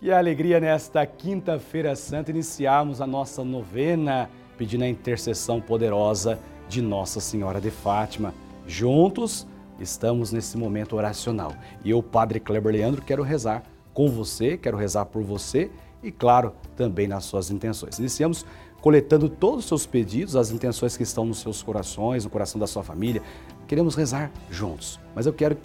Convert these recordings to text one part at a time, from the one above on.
Que alegria nesta quinta-feira santa iniciarmos a nossa novena pedindo a intercessão poderosa de Nossa Senhora de Fátima. Juntos estamos nesse momento oracional. E eu, Padre Kleber Leandro, quero rezar com você, quero rezar por você e, claro, também nas suas intenções. Iniciamos coletando todos os seus pedidos, as intenções que estão nos seus corações, no coração da sua família. Queremos rezar juntos, mas eu quero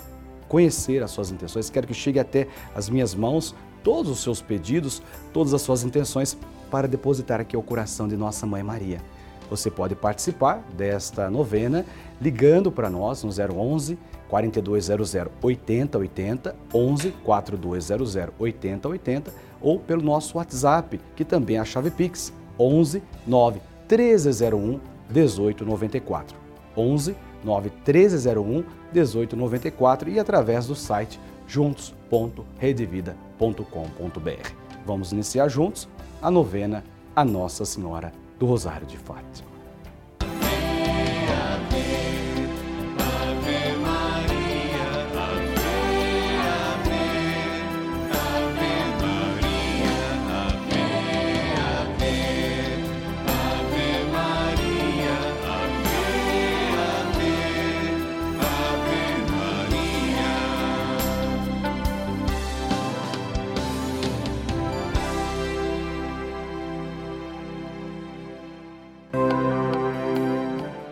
conhecer as suas intenções, quero que chegue até as minhas mãos todos os seus pedidos, todas as suas intenções para depositar aqui ao coração de Nossa Mãe Maria. Você pode participar desta novena ligando para nós no 011 4200 8080 11 4200 8080 ou pelo nosso WhatsApp, que também é a chave Pix 11 9 1301 1894. 11 9 1301 1894 e através do site juntos.redevida.com.br. Vamos iniciar juntos a novena a Nossa Senhora do Rosário de Fátima.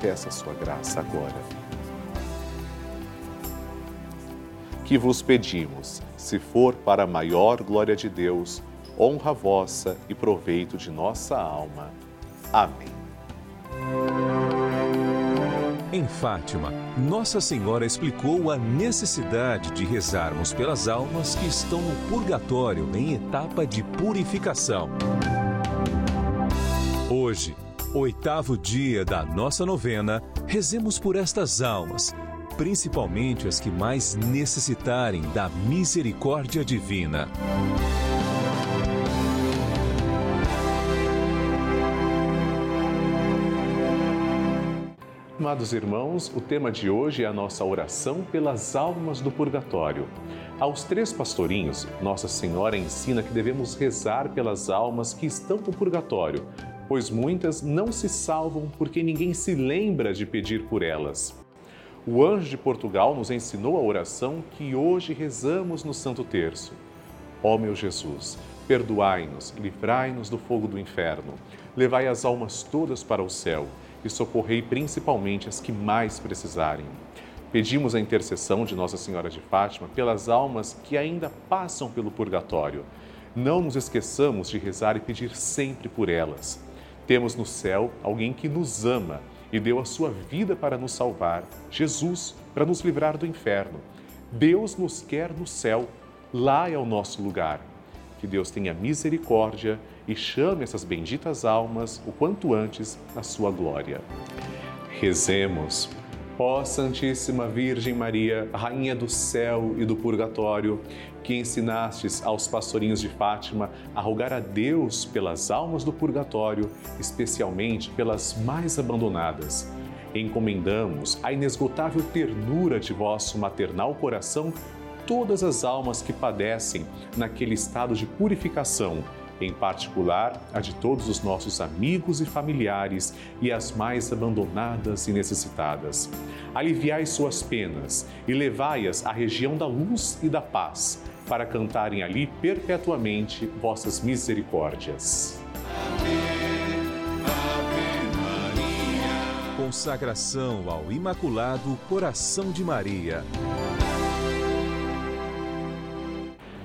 Peça sua graça agora. Que vos pedimos, se for para a maior glória de Deus, honra vossa e proveito de nossa alma. Amém. Em Fátima, Nossa Senhora explicou a necessidade de rezarmos pelas almas que estão no purgatório em etapa de purificação. Hoje, oitavo dia da nossa novena, rezemos por estas almas, principalmente as que mais necessitarem da misericórdia divina. Amados irmãos, o tema de hoje é a nossa oração pelas almas do purgatório. Aos três pastorinhos, Nossa Senhora ensina que devemos rezar pelas almas que estão no purgatório, pois muitas não se salvam porque ninguém se lembra de pedir por elas. O anjo de Portugal nos ensinou a oração que hoje rezamos no Santo Terço. Ó meu Jesus, perdoai-nos, livrai-nos do fogo do inferno, levai as almas todas para o céu e socorrei principalmente as que mais precisarem. Pedimos a intercessão de Nossa Senhora de Fátima pelas almas que ainda passam pelo purgatório. Não nos esqueçamos de rezar e pedir sempre por elas. Temos no céu alguém que nos ama e deu a sua vida para nos salvar, Jesus, para nos livrar do inferno. Deus nos quer no céu, lá é o nosso lugar. Que Deus tenha misericórdia e chame essas benditas almas o quanto antes na sua glória. Rezemos. Ó Santíssima Virgem Maria, Rainha do céu e do purgatório, que ensinastes aos pastorinhos de Fátima a rogar a Deus pelas almas do purgatório, especialmente pelas mais abandonadas. Encomendamos a inesgotável ternura de vosso maternal coração todas as almas que padecem naquele estado de purificação em particular a de todos os nossos amigos e familiares e as mais abandonadas e necessitadas. Aliviai suas penas e levai-as à região da luz e da paz, para cantarem ali perpetuamente vossas misericórdias. Consagração ao Imaculado Coração de Maria.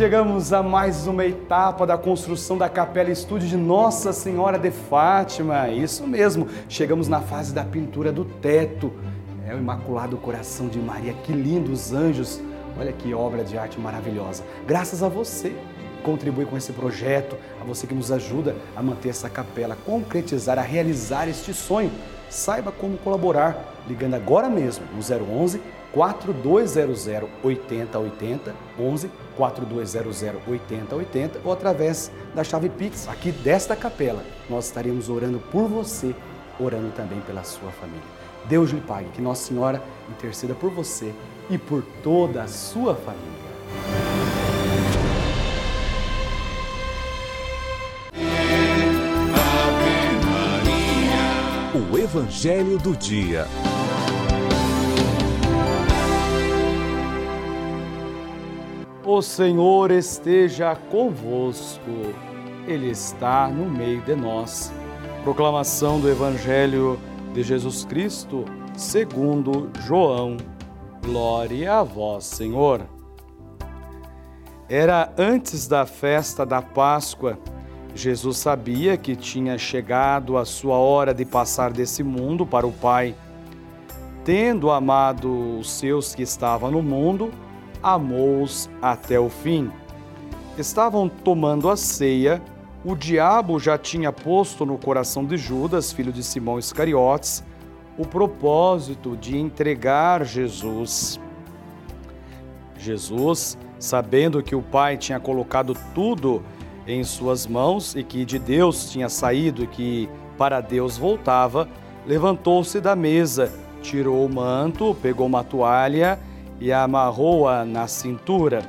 Chegamos a mais uma etapa da construção da Capela Estúdio de Nossa Senhora de Fátima. Isso mesmo, chegamos na fase da pintura do teto. É o Imaculado Coração de Maria, que lindo os anjos. Olha que obra de arte maravilhosa. Graças a você contribui com esse projeto, a você que nos ajuda a manter essa capela, a concretizar, a realizar este sonho. Saiba como colaborar ligando agora mesmo no 011 4200 8080 11 4200 8080 ou através da chave Pix aqui desta capela. Nós estaremos orando por você, orando também pela sua família. Deus lhe pague, que Nossa Senhora interceda por você e por toda a sua família. O Evangelho do Dia. O Senhor esteja convosco, Ele está no meio de nós. Proclamação do Evangelho de Jesus Cristo, segundo João. Glória a vós, Senhor. Era antes da festa da Páscoa. Jesus sabia que tinha chegado a sua hora de passar desse mundo para o Pai. Tendo amado os seus que estavam no mundo, amou-os até o fim. Estavam tomando a ceia, o diabo já tinha posto no coração de Judas, filho de Simão Iscariotes, o propósito de entregar Jesus. Jesus, sabendo que o Pai tinha colocado tudo em suas mãos e que de Deus tinha saído e que para Deus voltava, levantou-se da mesa, tirou o manto, pegou uma toalha e amarrou-a na cintura.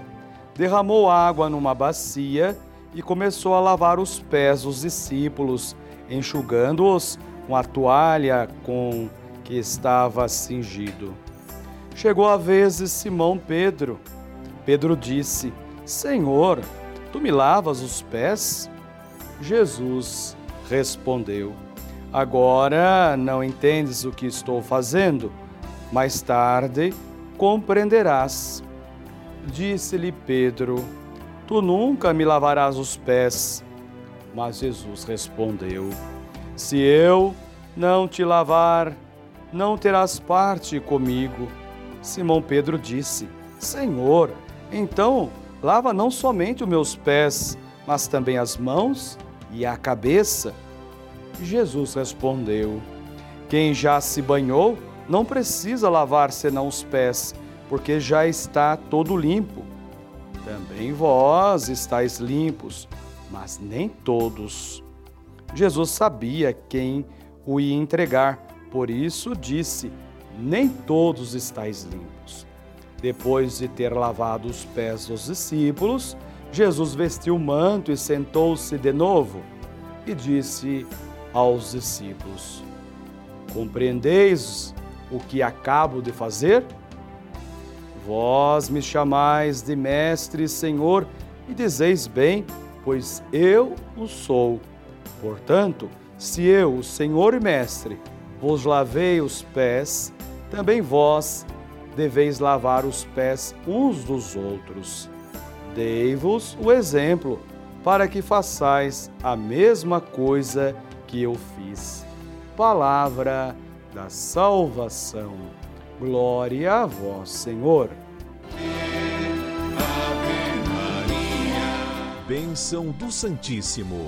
Derramou água numa bacia e começou a lavar os pés dos discípulos, enxugando-os com a toalha com que estava cingido. Chegou a vez de Simão Pedro. Pedro disse: Senhor, tu me lavas os pés? Jesus respondeu: Agora não entendes o que estou fazendo, mais tarde compreenderás. Disse-lhe Pedro: Tu nunca me lavarás os pés. Mas Jesus respondeu: Se eu não te lavar, não terás parte comigo. Simão Pedro disse: Senhor, então lava não somente os meus pés, mas também as mãos e a cabeça. Jesus respondeu: Quem já se banhou não precisa lavar senão os pés, porque já está todo limpo. Também vós estáis limpos, mas nem todos. Jesus sabia quem o ia entregar, por isso disse: Nem todos estáis limpos. Depois de ter lavado os pés dos discípulos, Jesus vestiu o manto e sentou-se de novo e disse aos discípulos: Compreendeis o que acabo de fazer? Vós me chamais de Mestre e Senhor e dizeis bem, pois eu o sou. Portanto, se eu, o Senhor e Mestre, vos lavei os pés, também vós deveis lavar os pés uns dos outros. Dei-vos o exemplo, para que façais a mesma coisa que eu fiz. Palavra da salvação. Glória a vós, Senhor. Ave Maria. Bênção do Santíssimo.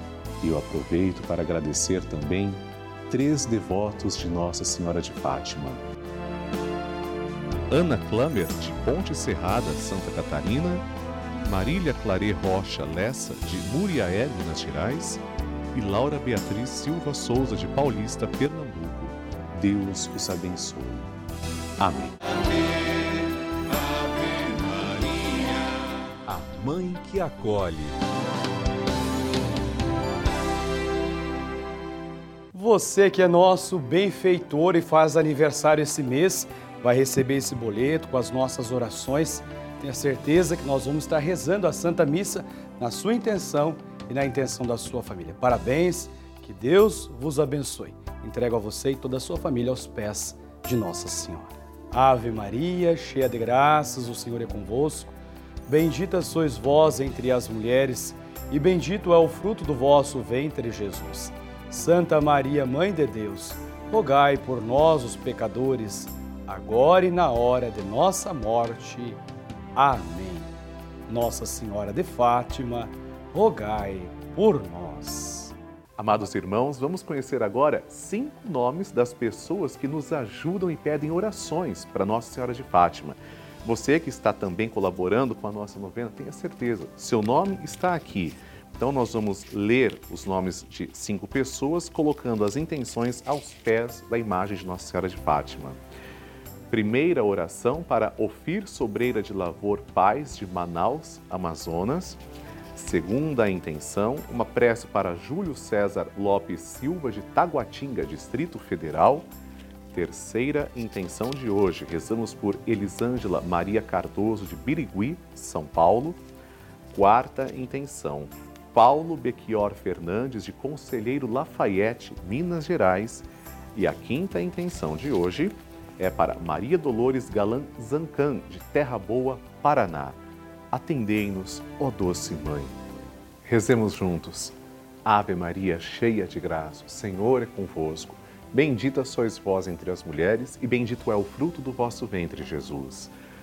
E eu aproveito para agradecer também três devotos de Nossa Senhora de Fátima. Ana Klammer, de Ponte Serrada, Santa Catarina, Marília Clare Rocha Lessa, de Muriaé, Minas Gerais, e Laura Beatriz Silva Souza, de Paulista, Pernambuco. Deus os abençoe. Amém. A mãe que acolhe. Você que é nosso benfeitor e faz aniversário esse mês, vai receber esse boleto com as nossas orações. Tenha certeza que nós vamos estar rezando a Santa Missa na sua intenção e na intenção da sua família. Parabéns, que Deus vos abençoe. Entrego a você e toda a sua família aos pés de Nossa Senhora. Ave Maria, cheia de graças, o Senhor é convosco. Bendita sois vós entre as mulheres, e bendito é o fruto do vosso ventre, Jesus. Santa Maria, Mãe de Deus, rogai por nós, os pecadores, agora e na hora de nossa morte. Amém. Nossa Senhora de Fátima, rogai por nós. Amados irmãos, vamos conhecer agora cinco nomes das pessoas que nos ajudam e pedem orações para Nossa Senhora de Fátima. Você que está também colaborando com a nossa novena, tenha certeza, seu nome está aqui. Então, nós vamos ler os nomes de cinco pessoas, colocando as intenções aos pés da imagem de Nossa Senhora de Fátima. Primeira oração para Ofir Sobreira de Lavor Paz, de Manaus, Amazonas. Segunda intenção, uma prece para Júlio César Lopes Silva, de Taguatinga, Distrito Federal. Terceira intenção de hoje, rezamos por Elisângela Maria Cardoso, de Birigui, São Paulo. Quarta intenção, Paulo Bequior Fernandes, de Conselheiro Lafayette, Minas Gerais. E a quinta intenção de hoje é para Maria Dolores Galan Zancan, de Terra Boa, Paraná. Atendei-nos, ó doce Mãe. Rezemos juntos. Ave Maria, cheia de graça, o Senhor é convosco. Bendita sois vós entre as mulheres, e bendito é o fruto do vosso ventre, Jesus.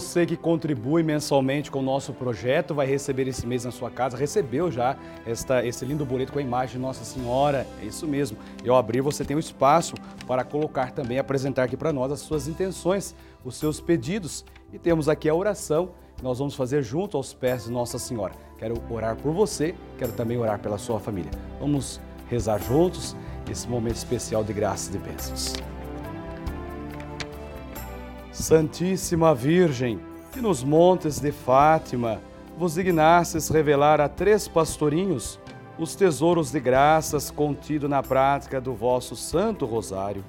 você que contribui mensalmente com o nosso projeto vai receber esse mês na sua casa, recebeu já esta, esse lindo boleto com a imagem de Nossa Senhora, é isso mesmo. E ao abrir você tem o um espaço para colocar também, apresentar aqui para nós as suas intenções, os seus pedidos. E temos aqui a oração que nós vamos fazer junto aos pés de Nossa Senhora. Quero orar por você, quero também orar pela sua família. Vamos rezar juntos esse momento especial de graças e bênçãos. Santíssima Virgem, que nos montes de Fátima vos dignastes revelar a três pastorinhos os tesouros de graças contido na prática do vosso Santo Rosário,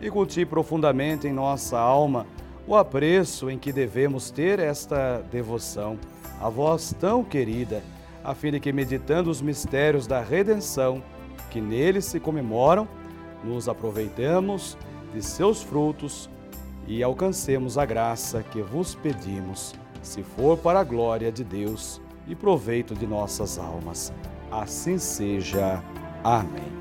e culti profundamente em nossa alma o apreço em que devemos ter esta devoção, a vós tão querida, a fim de que, meditando os mistérios da redenção que neles se comemoram, nos aproveitamos de seus frutos e alcancemos a graça que vos pedimos, se for para a glória de Deus e proveito de nossas almas. Assim seja. Amém.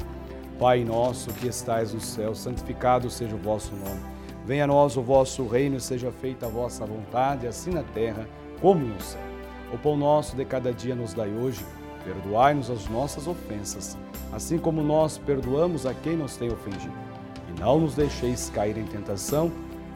Pai nosso que estais no céu, santificado seja o vosso nome. Venha a nós o vosso reino seja feita a vossa vontade, assim na terra como no céu. O pão nosso de cada dia nos dai hoje. Perdoai-nos as nossas ofensas, assim como nós perdoamos a quem nos tem ofendido. E não nos deixeis cair em tentação,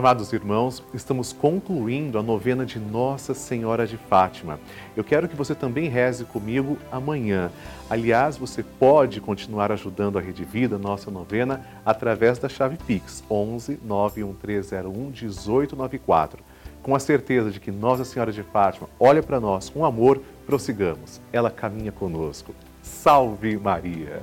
Amados irmãos, estamos concluindo a novena de Nossa Senhora de Fátima. Eu quero que você também reze comigo amanhã. Aliás, você pode continuar ajudando a Rede Vida, nossa novena, através da chave Pix 11 91301 1894. Com a certeza de que Nossa Senhora de Fátima olha para nós com amor, prossigamos. Ela caminha conosco. Salve Maria!